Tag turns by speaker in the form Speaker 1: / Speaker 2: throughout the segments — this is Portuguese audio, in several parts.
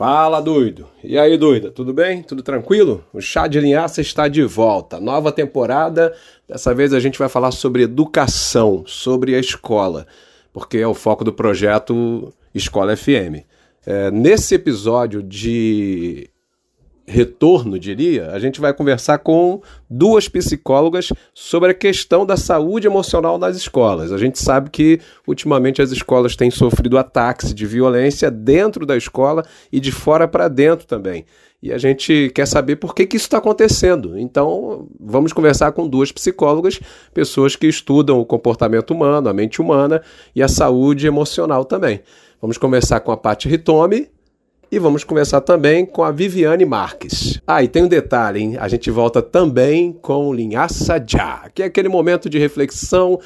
Speaker 1: Fala, doido! E aí, doida, tudo bem? Tudo tranquilo? O Chá de Linhaça está de volta. Nova temporada. Dessa vez a gente vai falar sobre educação, sobre a escola, porque é o foco do projeto Escola FM. É, nesse episódio de retorno, diria, a gente vai conversar com duas psicólogas sobre a questão da saúde emocional nas escolas. A gente sabe que ultimamente as escolas têm sofrido ataques de violência dentro da escola e de fora para dentro também. E a gente quer saber por que, que isso está acontecendo. Então, vamos conversar com duas psicólogas, pessoas que estudam o comportamento humano, a mente humana e a saúde emocional também. Vamos começar com a Paty Ritome, e vamos começar também com a Viviane Marques. Ah, e tem um detalhe, hein? A gente volta também com o Linhaça Já, que é aquele momento de reflexão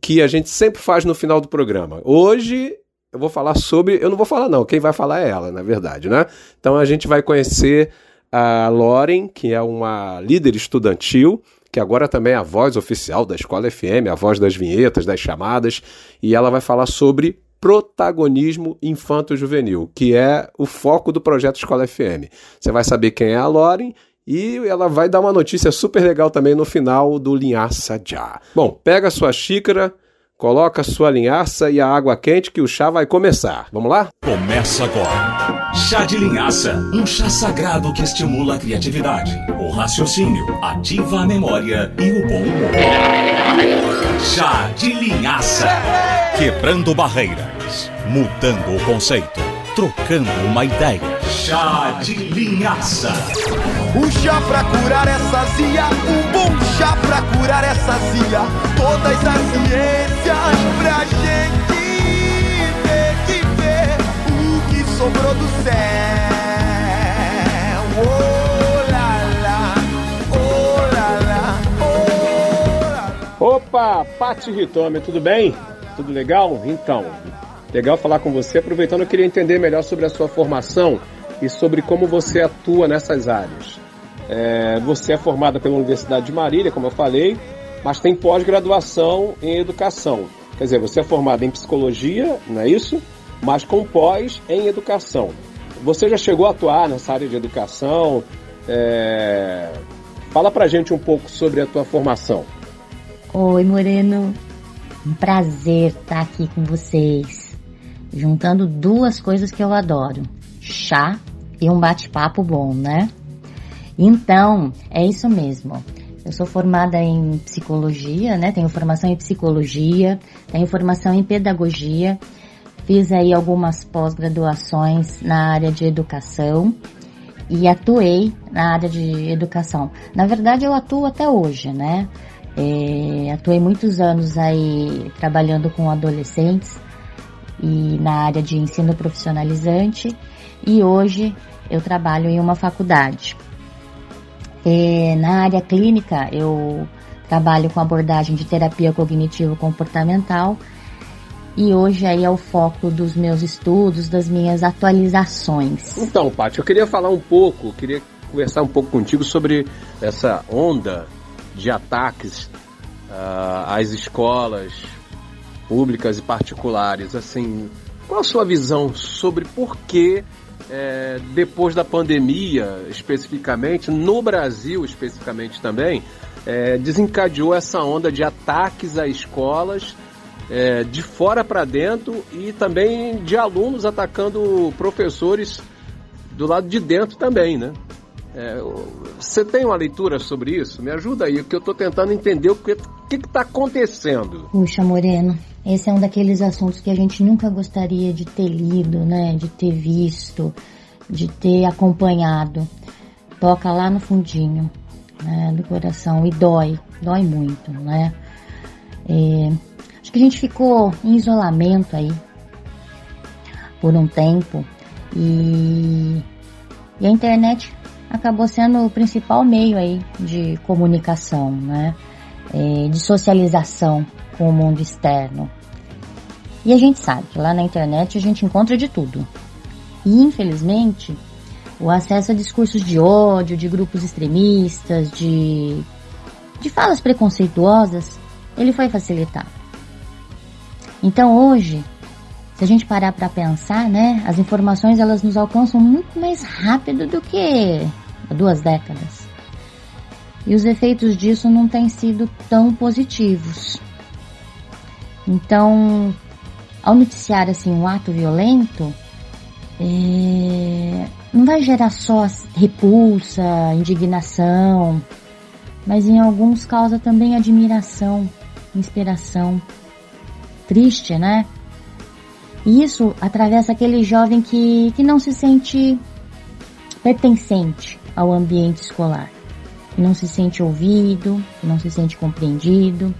Speaker 1: que a gente sempre faz no final do programa. Hoje eu vou falar sobre. Eu não vou falar, não. Quem vai falar é ela, na verdade, né? Então a gente vai conhecer a Loren, que é uma líder estudantil, que agora também é a voz oficial da Escola FM, a voz das vinhetas, das chamadas, e ela vai falar sobre protagonismo infanto-juvenil, que é o foco do projeto Escola FM. Você vai saber quem é a Loren e ela vai dar uma notícia super legal também no final do Linhaça Já. Bom, pega a sua xícara, coloca a sua linhaça e a água quente que o chá vai começar. Vamos lá?
Speaker 2: Começa agora. Chá de linhaça, um chá sagrado que estimula a criatividade, o raciocínio, ativa a memória e o bom humor. Chá de linhaça. Quebrando barreiras, mudando o conceito, trocando uma ideia. Chá de linhaça.
Speaker 3: Um chá pra curar essa zia, um bom chá pra curar essa zia. Todas as ciências pra gente ver que ver o que sobrou do céu. Oh.
Speaker 1: Opa, Pati Ritome, tudo bem? Tudo legal? Então, legal falar com você. Aproveitando, eu queria entender melhor sobre a sua formação e sobre como você atua nessas áreas. É, você é formada pela Universidade de Marília, como eu falei, mas tem pós-graduação em educação. Quer dizer, você é formada em psicologia, não é isso? Mas com pós em educação. Você já chegou a atuar nessa área de educação? É... Fala pra gente um pouco sobre a tua formação.
Speaker 4: Oi, Moreno. Um prazer estar aqui com vocês, juntando duas coisas que eu adoro: chá e um bate-papo bom, né? Então, é isso mesmo. Eu sou formada em psicologia, né? Tenho formação em psicologia, tenho formação em pedagogia, fiz aí algumas pós-graduações na área de educação e atuei na área de educação. Na verdade, eu atuo até hoje, né? É, atuei muitos anos aí trabalhando com adolescentes e na área de ensino profissionalizante e hoje eu trabalho em uma faculdade. É, na área clínica eu trabalho com abordagem de terapia cognitivo-comportamental e hoje aí é o foco dos meus estudos, das minhas atualizações.
Speaker 1: Então, Paty, eu queria falar um pouco, queria conversar um pouco contigo sobre essa onda de ataques uh, às escolas públicas e particulares. Assim, qual a sua visão sobre por que é, depois da pandemia, especificamente, no Brasil especificamente também, é, desencadeou essa onda de ataques a escolas é, de fora para dentro e também de alunos atacando professores do lado de dentro também, né? É, você tem uma leitura sobre isso? Me ajuda aí, porque eu estou tentando entender o que está acontecendo.
Speaker 4: Puxa, Moreno, esse é um daqueles assuntos que a gente nunca gostaria de ter lido, né? De ter visto, de ter acompanhado. Toca lá no fundinho né, do coração e dói, dói muito, né? É, acho que a gente ficou em isolamento aí por um tempo e, e a internet acabou sendo o principal meio aí de comunicação, né? É, de socialização com o mundo externo. E a gente sabe que lá na internet a gente encontra de tudo. E infelizmente, o acesso a discursos de ódio, de grupos extremistas, de, de falas preconceituosas, ele foi facilitado. Então hoje, se a gente parar para pensar, né, as informações elas nos alcançam muito mais rápido do que há duas décadas. E os efeitos disso não têm sido tão positivos. Então, ao noticiar assim um ato violento, é, não vai gerar só repulsa, indignação, mas em alguns causa também admiração, inspiração. Triste, né? E isso atravessa aquele jovem que, que não se sente pertencente ao ambiente escolar, que não se sente ouvido, que não se sente compreendido.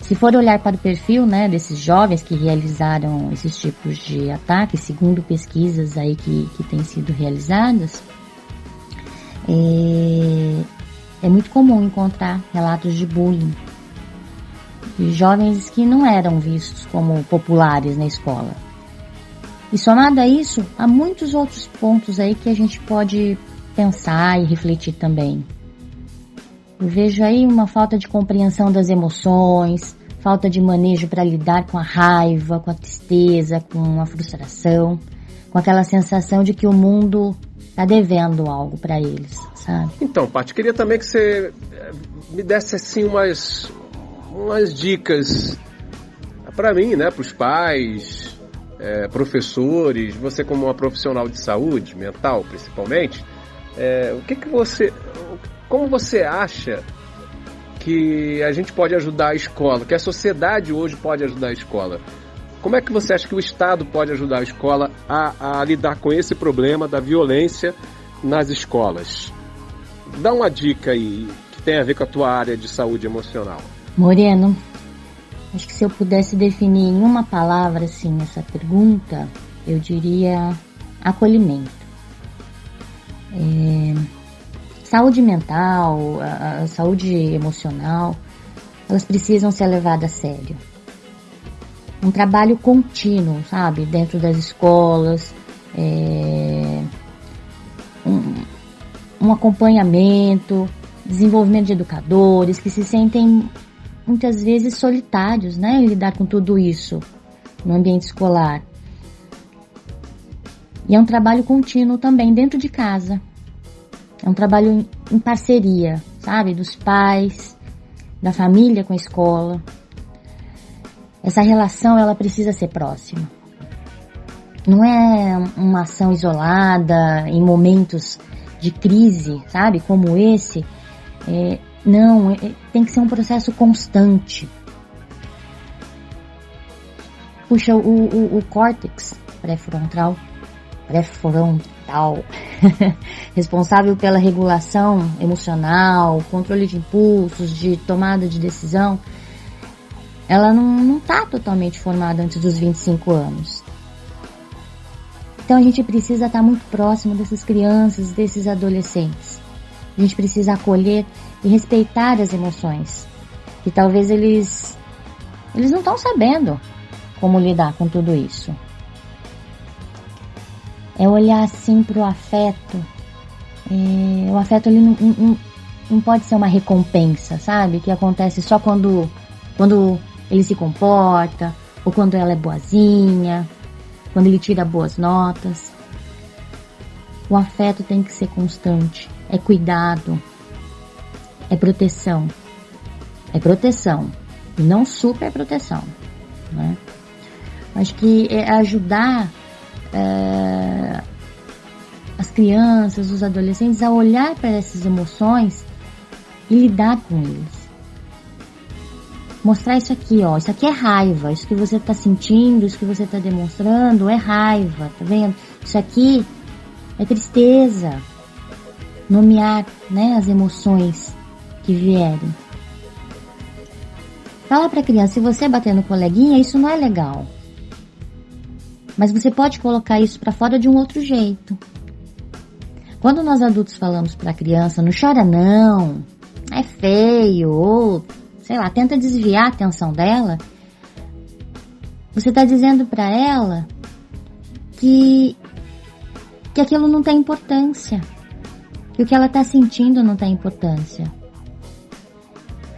Speaker 4: Se for olhar para o perfil né, desses jovens que realizaram esses tipos de ataques, segundo pesquisas aí que, que têm sido realizadas, é, é muito comum encontrar relatos de bullying de jovens que não eram vistos como populares na escola. E somado a isso, há muitos outros pontos aí que a gente pode pensar e refletir também. Eu vejo aí uma falta de compreensão das emoções, falta de manejo para lidar com a raiva, com a tristeza, com a frustração, com aquela sensação de que o mundo está devendo algo para eles, sabe?
Speaker 1: Então, Paty, queria também que você eh, me desse assim umas umas dicas para mim, né, para os pais, é, professores, você como uma profissional de saúde mental, principalmente, é, o que que você, como você acha que a gente pode ajudar a escola, que a sociedade hoje pode ajudar a escola? Como é que você acha que o Estado pode ajudar a escola a, a lidar com esse problema da violência nas escolas? Dá uma dica aí que tem a ver com a tua área de saúde emocional.
Speaker 4: Moreno, acho que se eu pudesse definir em uma palavra assim essa pergunta, eu diria acolhimento. É, saúde mental, a, a saúde emocional, elas precisam ser levadas a sério. Um trabalho contínuo, sabe, dentro das escolas, é, um, um acompanhamento, desenvolvimento de educadores que se sentem muitas vezes solitários, né, em lidar com tudo isso no ambiente escolar. E é um trabalho contínuo também dentro de casa. É um trabalho em parceria, sabe, dos pais, da família com a escola. Essa relação ela precisa ser próxima. Não é uma ação isolada em momentos de crise, sabe, como esse. É, não, é, tem que ser um processo constante. Puxa, o, o, o córtex pré-frontal, pré-frontal, responsável pela regulação emocional, controle de impulsos, de tomada de decisão, ela não está totalmente formada antes dos 25 anos. Então a gente precisa estar tá muito próximo dessas crianças, desses adolescentes. A gente precisa acolher e respeitar as emoções. E talvez eles eles não estão sabendo como lidar com tudo isso. É olhar assim para o afeto. É, o afeto ele não, não, não pode ser uma recompensa, sabe? Que acontece só quando, quando ele se comporta, ou quando ela é boazinha, quando ele tira boas notas. O afeto tem que ser constante, é cuidado, é proteção. É proteção. E não super proteção. Né? Acho que é ajudar é, as crianças, os adolescentes a olhar para essas emoções e lidar com eles. Mostrar isso aqui, ó. Isso aqui é raiva. Isso que você está sentindo, isso que você está demonstrando é raiva, tá vendo? Isso aqui é tristeza. Nomear, né, as emoções que vierem. Fala para a criança, se você bater no coleguinha, isso não é legal. Mas você pode colocar isso para fora de um outro jeito. Quando nós adultos falamos para a criança, não chora não, é feio, ou sei lá, tenta desviar a atenção dela, você está dizendo para ela que que aquilo não tem importância, que o que ela está sentindo não tem importância.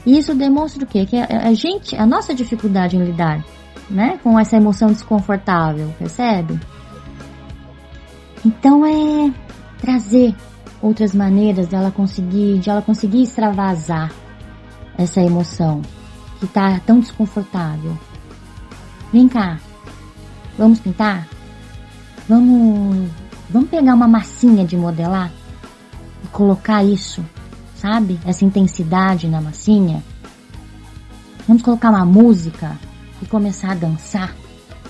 Speaker 4: E isso demonstra o quê? Que a, a gente, a nossa dificuldade em lidar né, com essa emoção desconfortável, percebe? Então é trazer outras maneiras dela conseguir, de ela conseguir extravasar essa emoção que tá tão desconfortável. Vem cá, vamos pintar? Vamos, vamos pegar uma massinha de modelar e colocar isso, sabe? Essa intensidade na massinha. Vamos colocar uma música e começar a dançar,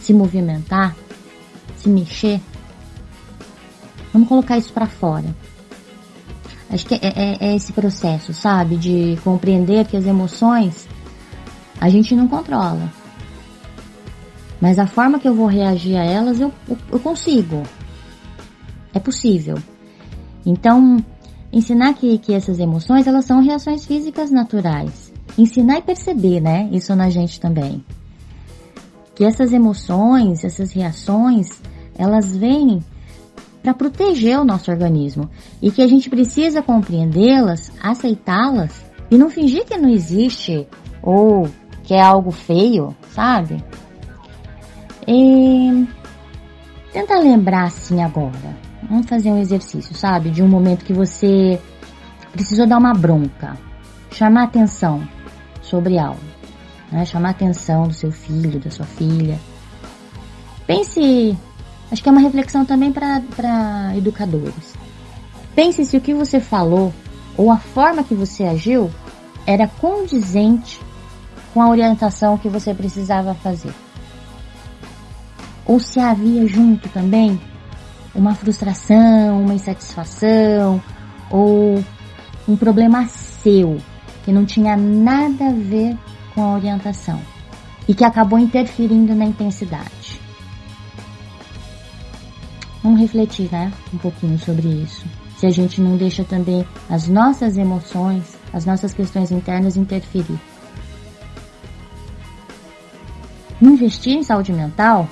Speaker 4: se movimentar, se mexer. Vamos colocar isso para fora. Acho que é, é, é, esse processo, sabe? De compreender que as emoções a gente não controla. Mas a forma que eu vou reagir a elas, eu, eu, eu consigo. É possível. Então, ensinar que, que essas emoções, elas são reações físicas naturais. Ensinar e perceber, né? Isso na gente também. Que essas emoções, essas reações, elas vêm para proteger o nosso organismo e que a gente precisa compreendê-las, aceitá-las e não fingir que não existe ou que é algo feio, sabe? E tenta lembrar assim agora. Vamos fazer um exercício, sabe? De um momento que você precisou dar uma bronca, chamar atenção sobre algo, né? Chamar atenção do seu filho, da sua filha. Pense Acho que é uma reflexão também para educadores. Pense se o que você falou ou a forma que você agiu era condizente com a orientação que você precisava fazer. Ou se havia junto também uma frustração, uma insatisfação ou um problema seu que não tinha nada a ver com a orientação e que acabou interferindo na intensidade. Vamos refletir, né? Um pouquinho sobre isso. Se a gente não deixa também as nossas emoções, as nossas questões internas interferir. Investir em saúde mental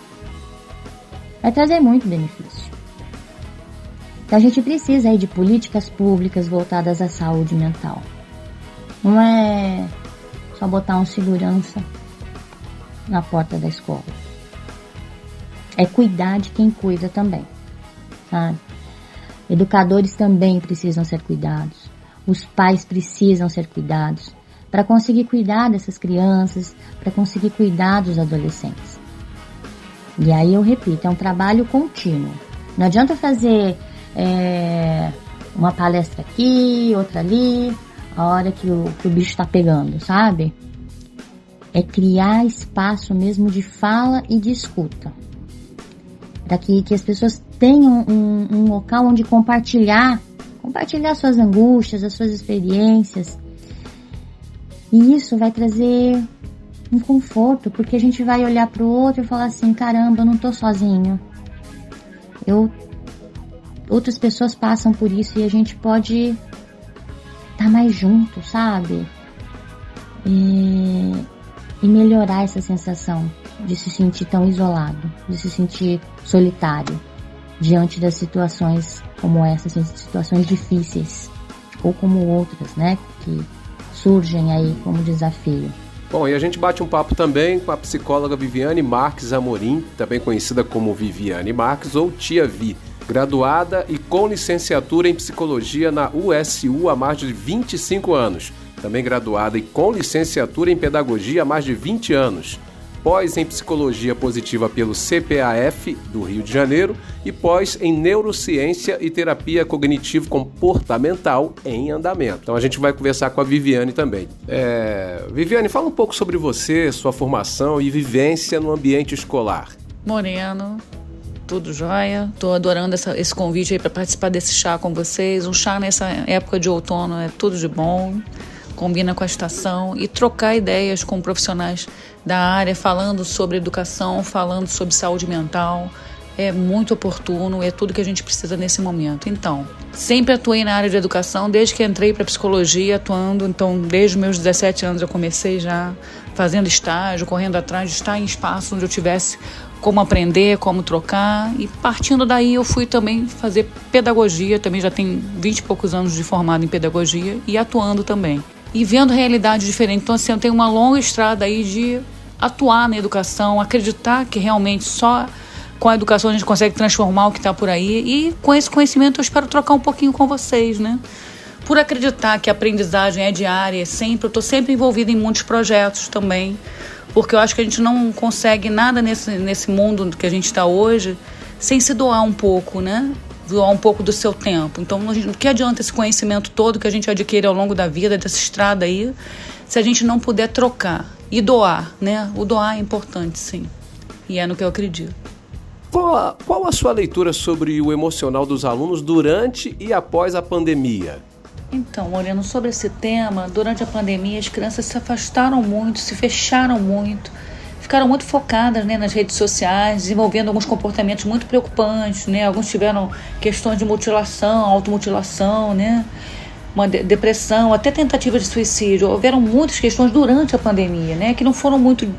Speaker 4: vai trazer muito benefício. Então a gente precisa aí de políticas públicas voltadas à saúde mental. Não é só botar um segurança na porta da escola. É cuidar de quem cuida também sabe? Educadores também precisam ser cuidados. Os pais precisam ser cuidados para conseguir cuidar dessas crianças, para conseguir cuidar dos adolescentes. E aí eu repito, é um trabalho contínuo. Não adianta fazer é, uma palestra aqui, outra ali, a hora que o, que o bicho está pegando, sabe? É criar espaço mesmo de fala e de escuta. Para que, que as pessoas tenham um, um local onde compartilhar, compartilhar suas angústias, as suas experiências. E isso vai trazer um conforto, porque a gente vai olhar para o outro e falar assim: caramba, eu não tô sozinho. Eu outras pessoas passam por isso e a gente pode estar tá mais junto, sabe? E, e melhorar essa sensação de se sentir tão isolado, de se sentir solitário diante das situações como essas, situações difíceis ou como outras, né, que surgem aí como desafio.
Speaker 1: Bom, e a gente bate um papo também com a psicóloga Viviane Marques Amorim, também conhecida como Viviane Marques ou Tia Vi, graduada e com licenciatura em psicologia na USU há mais de 25 anos, também graduada e com licenciatura em pedagogia há mais de 20 anos pós em Psicologia Positiva pelo CPAF do Rio de Janeiro e pós em Neurociência e Terapia Cognitivo-Comportamental em Andamento. Então a gente vai conversar com a Viviane também. É... Viviane, fala um pouco sobre você, sua formação e vivência no ambiente escolar.
Speaker 5: Moreno, tudo jóia. Tô adorando essa, esse convite aí para participar desse chá com vocês. Um chá nessa época de outono é tudo de bom combina com a estação e trocar ideias com profissionais da área, falando sobre educação, falando sobre saúde mental. É muito oportuno, é tudo que a gente precisa nesse momento. Então, sempre atuei na área de educação, desde que entrei para psicologia, atuando. Então, desde meus 17 anos eu comecei já fazendo estágio, correndo atrás de estar em espaços onde eu tivesse como aprender, como trocar. E partindo daí eu fui também fazer pedagogia, também já tenho 20 e poucos anos de formado em pedagogia e atuando também e vendo realidade diferente. Então, assim, eu tenho uma longa estrada aí de atuar na educação, acreditar que realmente só com a educação a gente consegue transformar o que está por aí. E com esse conhecimento eu espero trocar um pouquinho com vocês, né? Por acreditar que a aprendizagem é diária, é sempre, eu estou sempre envolvida em muitos projetos também, porque eu acho que a gente não consegue nada nesse, nesse mundo que a gente está hoje sem se doar um pouco, né? Doar um pouco do seu tempo. Então, o que adianta esse conhecimento todo que a gente adquire ao longo da vida, dessa estrada aí, se a gente não puder trocar e doar, né? O doar é importante, sim. E é no que eu acredito.
Speaker 1: Qual a, qual a sua leitura sobre o emocional dos alunos durante e após a pandemia?
Speaker 5: Então, olhando sobre esse tema, durante a pandemia as crianças se afastaram muito, se fecharam muito, ficaram muito focadas né, nas redes sociais, desenvolvendo alguns comportamentos muito preocupantes, né? Alguns tiveram questões de mutilação, automutilação, né? Uma de depressão, até tentativa de suicídio. Houveram muitas questões durante a pandemia, né? Que não foram muito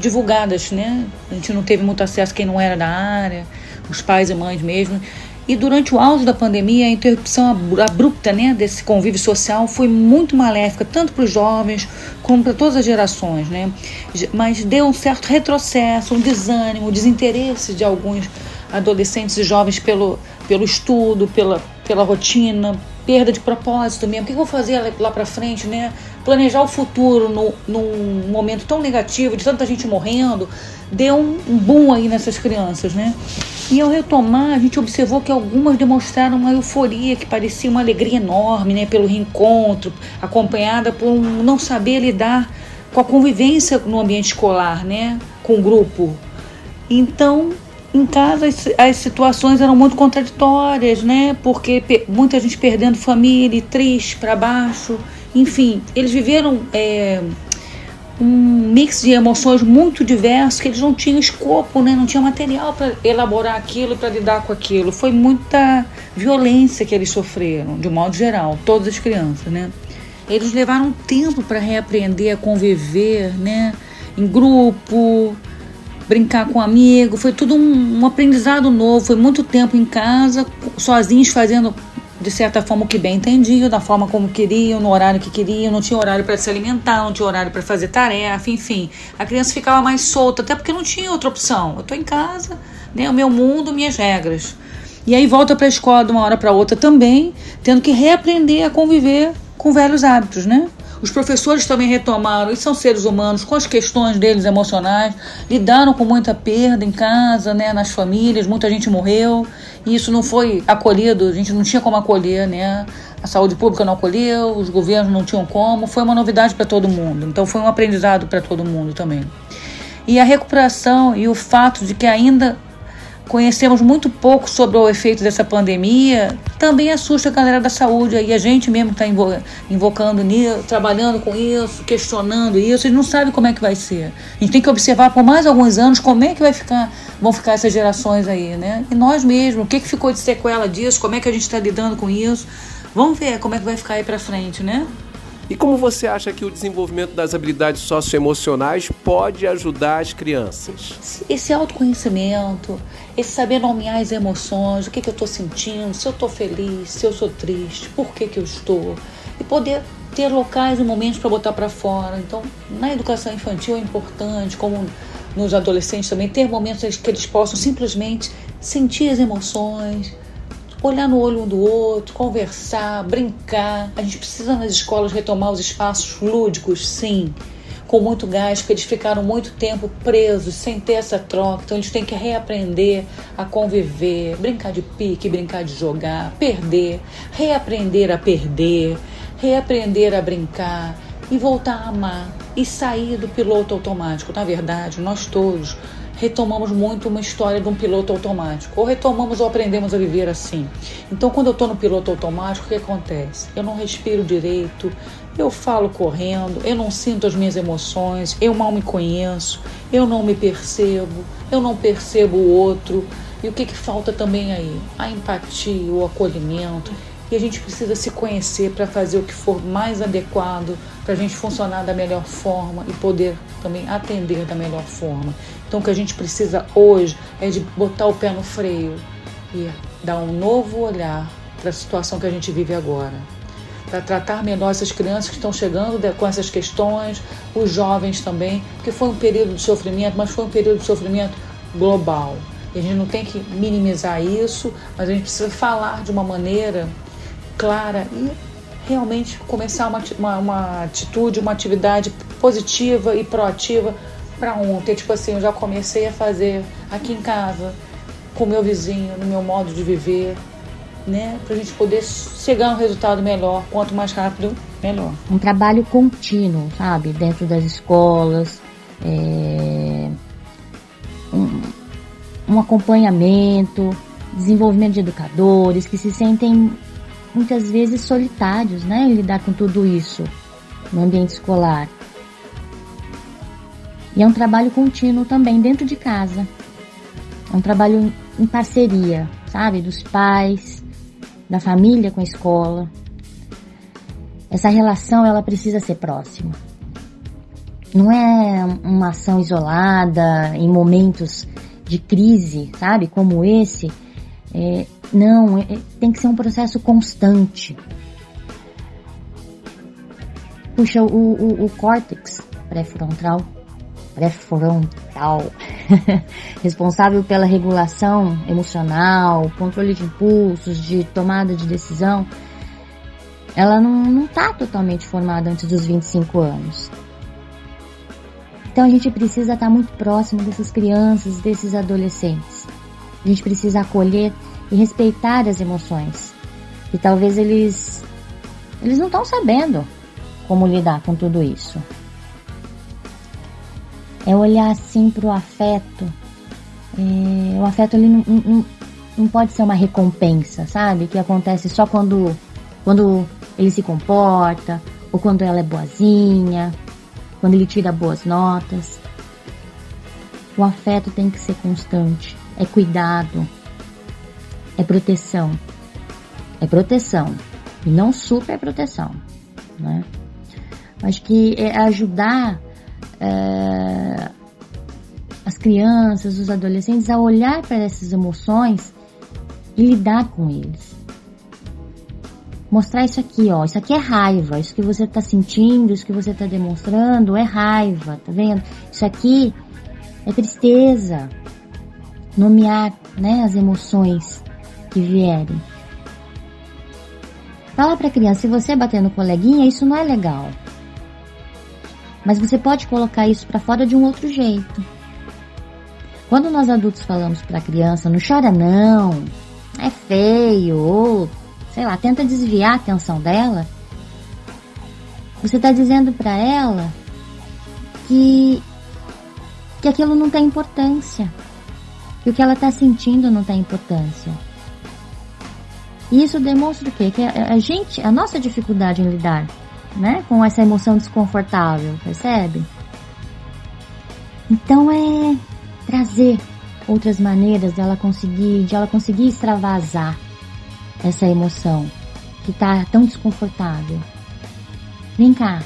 Speaker 5: divulgadas, né? A gente não teve muito acesso quem não era da área, os pais e mães mesmo. E durante o auge da pandemia, a interrupção abrupta né, desse convívio social foi muito maléfica, tanto para os jovens como para todas as gerações. Né? Mas deu um certo retrocesso, um desânimo, um desinteresse de alguns adolescentes e jovens pelo, pelo estudo, pela, pela rotina, perda de propósito mesmo. O que eu vou fazer lá para frente, né? Planejar o futuro no, num momento tão negativo, de tanta gente morrendo, deu um, um boom aí nessas crianças, né? E ao retomar, a gente observou que algumas demonstraram uma euforia que parecia uma alegria enorme, né? Pelo reencontro, acompanhada por um não saber lidar com a convivência no ambiente escolar, né? Com o grupo. Então, em casa as, as, situações eram muito contraditórias, né? Porque muita gente perdendo família, triste para baixo, enfim, eles viveram é, um mix de emoções muito diversos que eles não tinham escopo, né? Não tinha material para elaborar aquilo para lidar com aquilo. Foi muita violência que eles sofreram, de um modo geral, todas as crianças, né? Eles levaram tempo para reaprender a conviver, né? Em grupo, brincar com um amigo, foi tudo um, um, aprendizado novo. Foi muito tempo em casa, sozinhos fazendo de certa forma o que bem entendiam, da forma como queriam, no horário que queriam, não tinha horário para se alimentar, não tinha horário para fazer tarefa, enfim. A criança ficava mais solta, até porque não tinha outra opção. Eu estou em casa, né, o meu mundo, minhas regras. E aí volta para a escola de uma hora para outra também, tendo que reaprender a conviver com velhos hábitos, né? Os professores também retomaram, e são seres humanos, com as questões deles emocionais, lidaram com muita perda em casa, né, nas famílias, muita gente morreu, e isso não foi acolhido, a gente não tinha como acolher, né? A saúde pública não acolheu, os governos não tinham como, foi uma novidade para todo mundo. Então foi um aprendizado para todo mundo também. E a recuperação e o fato de que ainda conhecemos muito pouco sobre o efeito dessa pandemia, também assusta a galera da saúde. E a gente mesmo está invocando nisso, trabalhando com isso, questionando isso, e não sabe como é que vai ser. A gente tem que observar por mais alguns anos como é que vai ficar, vão ficar essas gerações aí, né? E nós mesmos, o que, que ficou de sequela disso, como é que a gente está lidando com isso. Vamos ver como é que vai ficar aí para frente, né?
Speaker 1: E como você acha que o desenvolvimento das habilidades socioemocionais pode ajudar as crianças?
Speaker 5: Esse autoconhecimento, esse saber nomear as emoções, o que, que eu estou sentindo, se eu estou feliz, se eu sou triste, por que, que eu estou. E poder ter locais e momentos para botar para fora. Então, na educação infantil é importante, como nos adolescentes também, ter momentos que eles possam simplesmente sentir as emoções, olhar no olho um do outro, conversar, brincar. A gente precisa nas escolas retomar os espaços lúdicos, sim, com muito gás, porque eles ficaram muito tempo presos, sem ter essa troca. Então eles têm que reaprender a conviver, brincar de pique, brincar de jogar, perder, reaprender a perder, reaprender a brincar e voltar a amar e sair do piloto automático. Na verdade, nós todos retomamos muito uma história de um piloto automático. Ou retomamos ou aprendemos a viver assim. Então, quando eu estou no piloto automático, o que acontece? Eu não respiro direito, eu falo correndo, eu não sinto as minhas emoções, eu mal me conheço, eu não me percebo, eu não percebo o outro. E o que, que falta também aí? A empatia, o acolhimento. E a gente precisa se conhecer para fazer o que for mais adequado para a gente funcionar da melhor forma e poder também atender da melhor forma. Então, o que a gente precisa hoje é de botar o pé no freio e dar um novo olhar para a situação que a gente vive agora. para tratar melhor essas crianças que estão chegando com essas questões, os jovens também, porque foi um período de sofrimento, mas foi um período de sofrimento global. E a gente não tem que minimizar isso, mas a gente precisa falar de uma maneira clara e realmente começar uma, uma, uma atitude, uma atividade positiva e proativa para ontem. Tipo assim, eu já comecei a fazer aqui em casa, com o meu vizinho, no meu modo de viver, né? Para a gente poder chegar a um resultado melhor. Quanto mais rápido, melhor.
Speaker 4: Um trabalho contínuo, sabe? Dentro das escolas, é... um, um acompanhamento, desenvolvimento de educadores que se sentem muitas vezes solitários, né? Em lidar com tudo isso no ambiente escolar. E é um trabalho contínuo também dentro de casa. É um trabalho em parceria, sabe? Dos pais, da família com a escola. Essa relação ela precisa ser próxima. Não é uma ação isolada em momentos de crise, sabe? Como esse. É, não, é, tem que ser um processo constante. Puxa, o, o, o córtex pré-frontal pré-frontal, responsável pela regulação emocional, controle de impulsos, de tomada de decisão, ela não está totalmente formada antes dos 25 anos. Então a gente precisa estar tá muito próximo dessas crianças, desses adolescentes. A gente precisa acolher e respeitar as emoções. E talvez eles eles não estão sabendo como lidar com tudo isso. É olhar assim para o afeto. É, o afeto ele não, não, não pode ser uma recompensa, sabe? Que acontece só quando, quando ele se comporta, ou quando ela é boazinha, quando ele tira boas notas. O afeto tem que ser constante, é cuidado, é proteção. É proteção e não super proteção, né? Acho que é ajudar é, as crianças, os adolescentes a olhar para essas emoções e lidar com eles. Mostrar isso aqui, ó. Isso aqui é raiva. Isso que você está sentindo, isso que você está demonstrando é raiva, tá vendo? Isso aqui é tristeza. Nomear, né, as emoções que vierem. Fala para a criança, se você bater no coleguinha, isso não é legal. Mas você pode colocar isso para fora de um outro jeito. Quando nós adultos falamos para a criança, não chora não, é feio, ou sei lá, tenta desviar a atenção dela, você está dizendo para ela que, que aquilo não tem importância, que o que ela está sentindo não tem importância. E isso demonstra o quê? Que a, gente, a nossa dificuldade em lidar né? Com essa emoção desconfortável, percebe? Então é trazer outras maneiras dela conseguir, de ela conseguir extravasar essa emoção que tá tão desconfortável. Vem cá,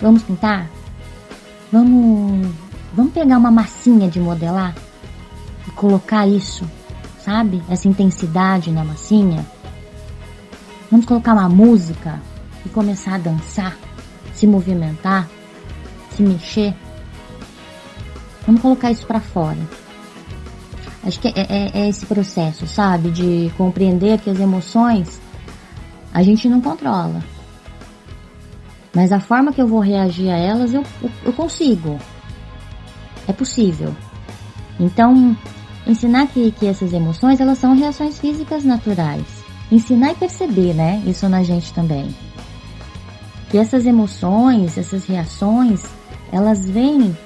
Speaker 4: vamos pintar? Vamos, vamos pegar uma massinha de modelar e colocar isso, sabe? Essa intensidade na massinha. Vamos colocar uma música e começar a dançar, se movimentar, se mexer. Vamos colocar isso para fora. Acho que é, é, é, esse processo, sabe? De compreender que as emoções a gente não controla. Mas a forma que eu vou reagir a elas, eu, eu consigo. É possível. Então, ensinar que, que essas emoções, elas são reações físicas naturais. Ensinar e perceber, né? Isso na gente também que essas emoções, essas reações, elas vêm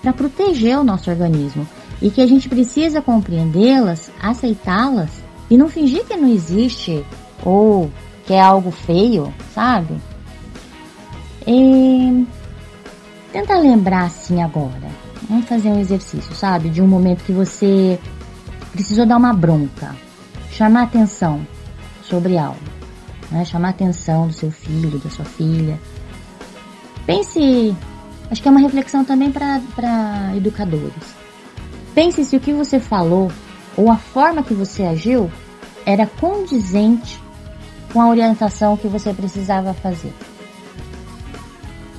Speaker 4: para proteger o nosso organismo e que a gente precisa compreendê-las, aceitá-las e não fingir que não existe ou que é algo feio, sabe? E tenta lembrar assim agora. Vamos fazer um exercício, sabe? De um momento que você precisou dar uma bronca, chamar atenção sobre algo né? chamar atenção do seu filho, da sua filha. Pense, acho que é uma reflexão também para educadores. Pense se o que você falou ou a forma que você agiu era condizente com a orientação que você precisava fazer.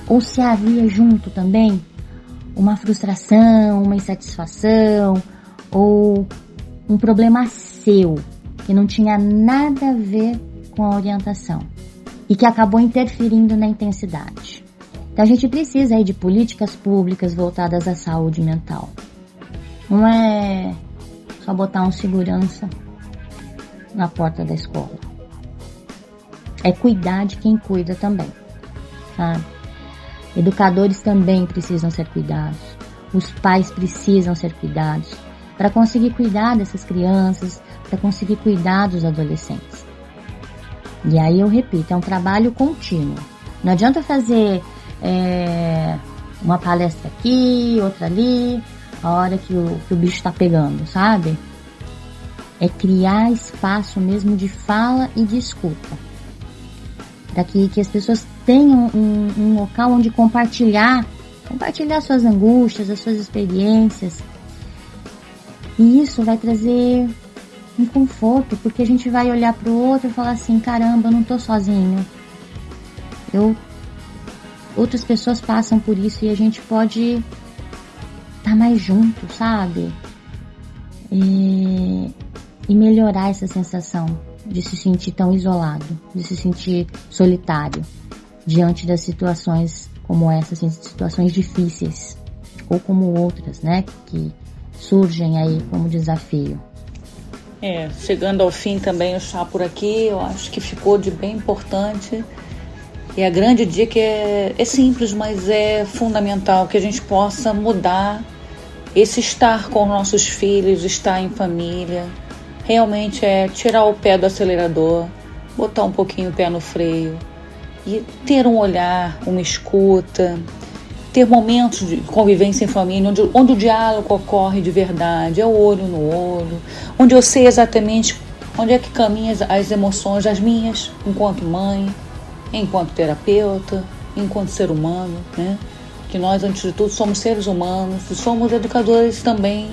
Speaker 4: Ou se havia junto também uma frustração, uma insatisfação ou um problema seu que não tinha nada a ver com a orientação e que acabou interferindo na intensidade. Então a gente precisa aí de políticas públicas voltadas à saúde mental. Não é só botar um segurança na porta da escola. É cuidar de quem cuida também, sabe? Educadores também precisam ser cuidados. Os pais precisam ser cuidados para conseguir cuidar dessas crianças, para conseguir cuidar dos adolescentes. E aí eu repito, é um trabalho contínuo. Não adianta fazer é, uma palestra aqui, outra ali, a hora que o, que o bicho está pegando, sabe? É criar espaço mesmo de fala e de escuta. Para que, que as pessoas tenham um, um local onde compartilhar, compartilhar suas angústias, as suas experiências. E isso vai trazer um conforto, porque a gente vai olhar para o outro e falar assim: caramba, eu não tô sozinho. Eu outras pessoas passam por isso e a gente pode estar tá mais junto, sabe? E, e melhorar essa sensação de se sentir tão isolado, de se sentir solitário diante das situações como essas, situações difíceis ou como outras, né, que surgem aí como desafio.
Speaker 5: É, chegando ao fim também o chá por aqui, eu acho que ficou de bem importante. E a grande dica é, é simples, mas é fundamental que a gente possa mudar esse estar com nossos filhos, estar em família. Realmente é tirar o pé do acelerador, botar um pouquinho o pé no freio e ter um olhar, uma escuta, ter momentos de convivência em família, onde, onde o diálogo ocorre de verdade, é o olho no olho, onde eu sei exatamente onde é que caminham as emoções, as minhas, enquanto mãe, enquanto terapeuta, enquanto ser humano, né? Que nós, antes de tudo, somos seres humanos e somos educadores também.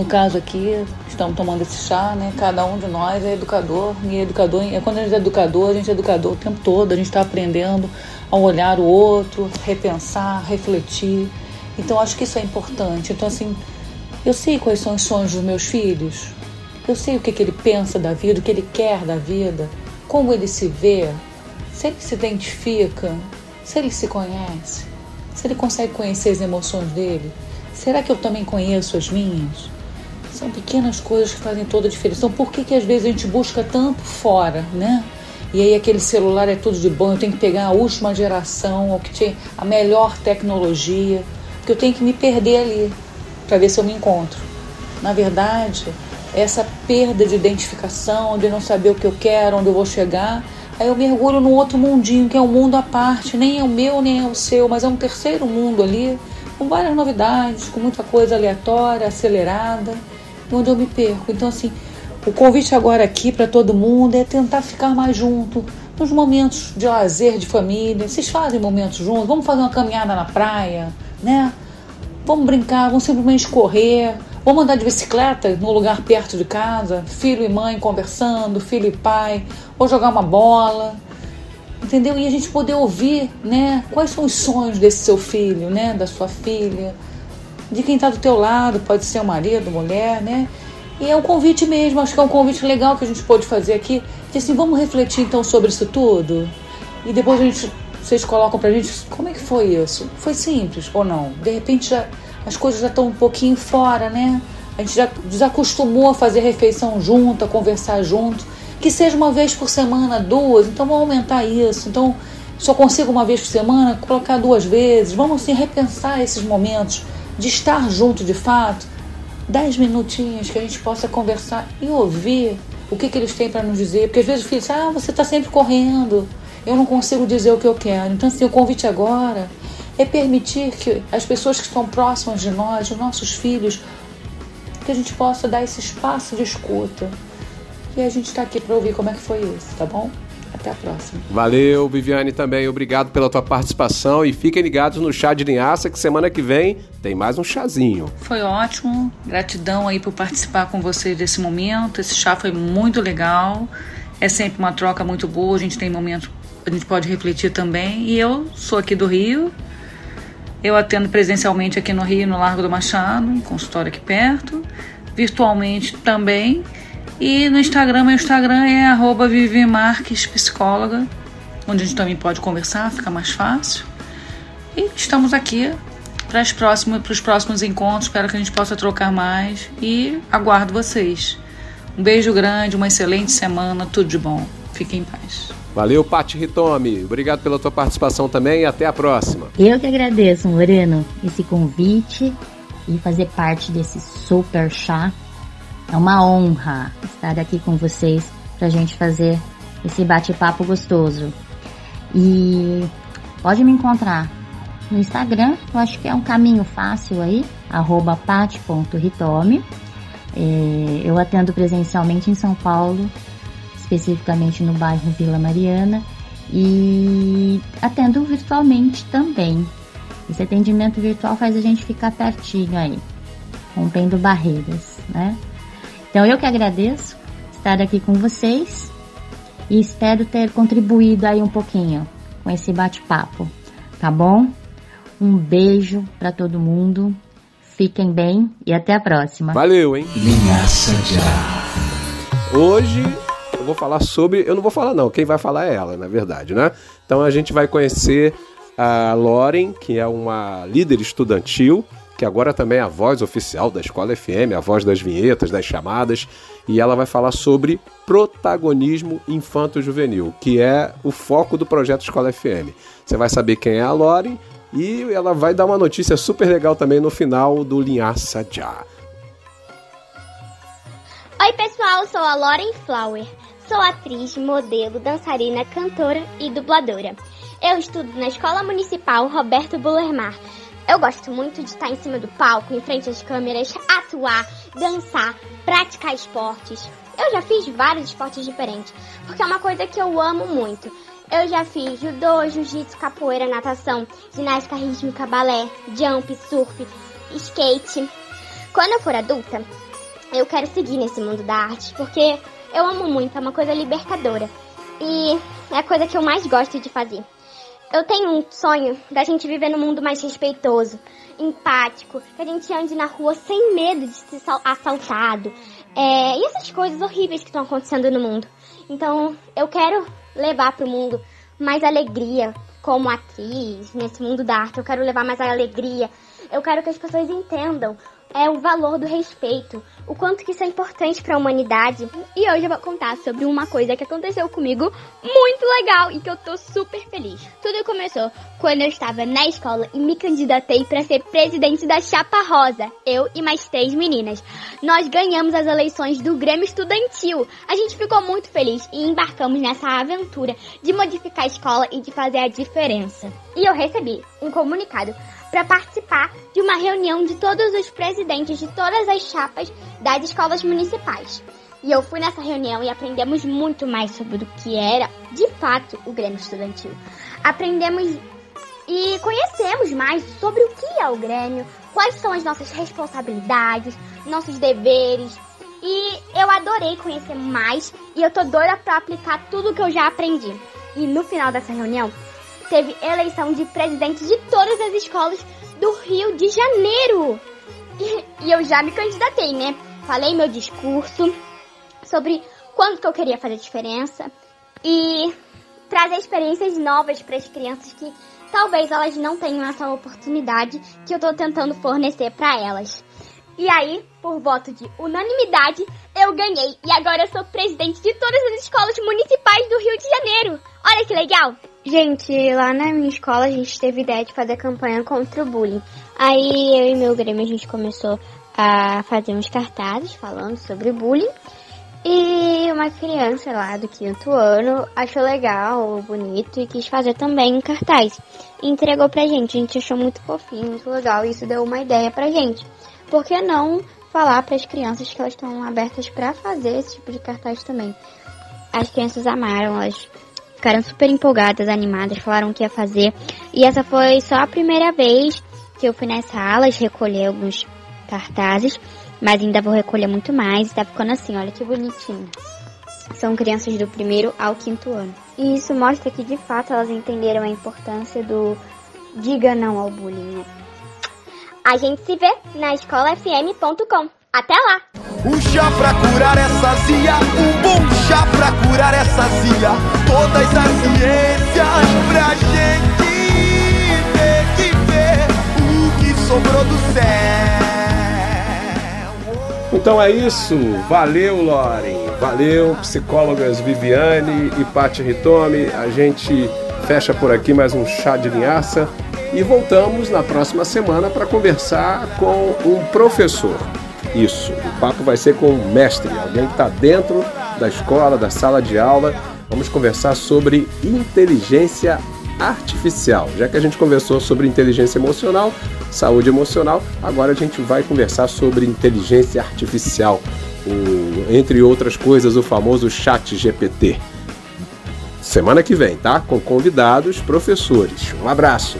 Speaker 5: No caso aqui, estamos tomando esse chá, né? Cada um de nós é educador e educador. Quando a gente é educador, a gente é educador o tempo todo. A gente está aprendendo a olhar o outro, repensar, refletir. Então acho que isso é importante. Então assim, eu sei quais são os sonhos dos meus filhos. Eu sei o que, que ele pensa da vida, o que ele quer da vida, como ele se vê, se ele se identifica, se ele se conhece, se ele consegue conhecer as emoções dele. Será que eu também conheço as minhas? São pequenas coisas que fazem toda a diferença. Então, por que, que às vezes a gente busca tanto fora, né? E aí aquele celular é tudo de bom, eu tenho que pegar a última geração, o que tinha a melhor tecnologia, porque eu tenho que me perder ali para ver se eu me encontro. Na verdade, essa perda de identificação, de não saber o que eu quero, onde eu vou chegar, aí eu mergulho num outro mundinho, que é um mundo à parte, nem é o meu, nem é o seu, mas é um terceiro mundo ali, com várias novidades, com muita coisa aleatória, acelerada, onde eu me perco. Então, assim, o convite agora aqui para todo mundo é tentar ficar mais junto nos momentos de lazer de família. Vocês fazem momentos juntos? Vamos fazer uma caminhada na praia, né? Vamos brincar, vamos simplesmente correr. Vamos andar de bicicleta no lugar perto de casa, filho e mãe conversando, filho e pai, ou jogar uma bola, entendeu? E a gente poder ouvir, né? Quais são os sonhos desse seu filho, né? Da sua filha, de quem está do teu lado, pode ser o marido, mulher, né? E é um convite mesmo, acho que é um convite legal que a gente pode fazer aqui. De assim, vamos refletir então sobre isso tudo? E depois a gente, vocês colocam pra gente como é que foi isso? Foi simples ou não? De repente já, as coisas já estão um pouquinho fora, né? A gente já desacostumou a fazer refeição junto, a conversar junto. Que seja uma vez por semana, duas, então vamos aumentar isso. Então, só consigo uma vez por semana, colocar duas vezes. Vamos assim repensar esses momentos de estar junto de fato dez minutinhos que a gente possa conversar e ouvir o que, que eles têm para nos dizer. Porque às vezes o filho diz, ah, você está sempre correndo, eu não consigo dizer o que eu quero. Então, assim, o convite agora é permitir que as pessoas que estão próximas de nós, os nossos filhos, que a gente possa dar esse espaço de escuta. E a gente está aqui para ouvir como é que foi isso, tá bom? Até a próxima.
Speaker 1: Valeu, Viviane, também. Obrigado pela tua participação e fiquem ligados no Chá de Linhaça, que semana que vem tem mais um chazinho.
Speaker 5: Foi ótimo. Gratidão aí por participar com vocês desse momento. Esse chá foi muito legal. É sempre uma troca muito boa, a gente tem momentos, a gente pode refletir também. E eu sou aqui do Rio, eu atendo presencialmente aqui no Rio, no Largo do Machado, um consultório aqui perto, virtualmente também. E no Instagram, meu Instagram é arroba Psicóloga, onde a gente também pode conversar, fica mais fácil. E estamos aqui para os próximos, para os próximos encontros. Espero que a gente possa trocar mais e aguardo vocês. Um beijo grande, uma excelente semana, tudo de bom. Fiquem em paz.
Speaker 1: Valeu, Pati Ritomi. Obrigado pela tua participação também e até a próxima.
Speaker 4: Eu que agradeço, Moreno, esse convite e fazer parte desse super chá. É uma honra estar aqui com vocês para a gente fazer esse bate-papo gostoso. E pode me encontrar no Instagram, eu acho que é um caminho fácil aí, arroba pati.ritome. É, eu atendo presencialmente em São Paulo, especificamente no bairro Vila Mariana, e atendo virtualmente também. Esse atendimento virtual faz a gente ficar pertinho aí, rompendo barreiras, né? Então eu que agradeço estar aqui com vocês e espero ter contribuído aí um pouquinho com esse bate-papo, tá bom? Um beijo para todo mundo. Fiquem bem e até a próxima.
Speaker 1: Valeu, hein?
Speaker 2: Linhaça já.
Speaker 1: Hoje eu vou falar sobre. Eu não vou falar, não. Quem vai falar é ela, na verdade, né? Então a gente vai conhecer a Lauren, que é uma líder estudantil, que agora também é a voz oficial da Escola FM, a voz das vinhetas, das chamadas, e ela vai falar sobre protagonismo infanto-juvenil, que é o foco do projeto Escola FM. Você vai saber quem é a Lauren e ela vai dar uma notícia super legal também no final do Linhaça Já.
Speaker 6: Oi, pessoal, sou a Lauren Flower. Sou atriz, modelo, dançarina, cantora e dubladora. Eu estudo na Escola Municipal Roberto Bullermar. Eu gosto muito de estar em cima do palco, em frente às câmeras, atuar, dançar, praticar esportes. Eu já fiz vários esportes diferentes, porque é uma coisa que eu amo muito. Eu já fiz judô, jiu-jitsu, capoeira, natação, ginástica rítmica, balé, jump, surf, skate. Quando eu for adulta, eu quero seguir nesse mundo da arte, porque eu amo muito, é uma coisa libertadora. E é a coisa que eu mais gosto de fazer. Eu tenho um sonho da gente viver num mundo mais respeitoso, empático, que a gente ande na rua sem medo de ser assaltado. É, e essas coisas horríveis que estão acontecendo no mundo. Então, eu quero levar para o mundo mais alegria como atriz, nesse mundo da arte. Eu quero levar mais alegria. Eu quero que as pessoas entendam é o valor do respeito, o quanto que isso é importante para a humanidade. E hoje eu vou contar sobre uma coisa que aconteceu comigo muito legal e que eu tô super feliz. Tudo começou quando eu estava na escola e me candidatei para ser presidente da Chapa Rosa, eu e mais três meninas. Nós ganhamos as eleições do Grêmio Estudantil. A gente ficou muito feliz e embarcamos nessa aventura de modificar a escola e de fazer a diferença. E eu recebi um comunicado para participar de uma reunião de todos os presidentes de todas as chapas das escolas municipais. E eu fui nessa reunião e aprendemos muito mais sobre o que era, de fato, o Grêmio Estudantil. Aprendemos e conhecemos mais sobre o que é o Grêmio, quais são as nossas responsabilidades, nossos deveres. E eu adorei conhecer mais e eu tô doida para aplicar tudo que eu já aprendi. E no final dessa reunião, teve eleição de presidente de todas as escolas do Rio de Janeiro. E, e eu já me candidatei, né? Falei meu discurso sobre quanto que eu queria fazer diferença e trazer experiências novas para as crianças que talvez elas não tenham essa oportunidade que eu estou tentando fornecer para elas. E aí, por voto de unanimidade, eu ganhei e agora eu sou presidente de todas as escolas municipais do Rio de Janeiro. Olha que legal! Gente, lá na minha escola a gente teve ideia de fazer campanha contra o bullying. Aí eu e meu Grêmio a gente começou a fazer uns cartazes falando sobre bullying. E uma criança lá do quinto ano achou legal, bonito e quis fazer também um cartaz. E entregou pra gente. A gente achou muito fofinho, muito legal. E isso deu uma ideia pra gente por que não falar para as crianças que elas estão abertas para fazer esse tipo de cartaz também? As crianças amaram, elas ficaram super empolgadas, animadas, falaram que ia fazer. E essa foi só a primeira vez que eu fui nas salas recolher alguns cartazes, mas ainda vou recolher muito mais. Tá ficando assim, olha que bonitinho. São crianças do primeiro ao quinto ano. E isso mostra que de fato elas entenderam a importância do diga não ao bullying. Né? A gente se vê na escolafm.com. Até lá!
Speaker 3: Um chá pra curar essa zia, um bom chá pra curar essa zia. Todas as ciências pra gente ver que ver o que sobrou do céu.
Speaker 1: Então é isso. Valeu, Loren. Valeu, psicólogas Viviane e Paty Ritome. A gente fecha por aqui mais um chá de linhaça e voltamos na próxima semana para conversar com um professor. Isso, o papo vai ser com um mestre, alguém que está dentro da escola, da sala de aula. Vamos conversar sobre inteligência artificial. Já que a gente conversou sobre inteligência emocional, saúde emocional, agora a gente vai conversar sobre inteligência artificial, o, entre outras coisas, o famoso Chat GPT. Semana que vem, tá? Com convidados, professores. Um abraço.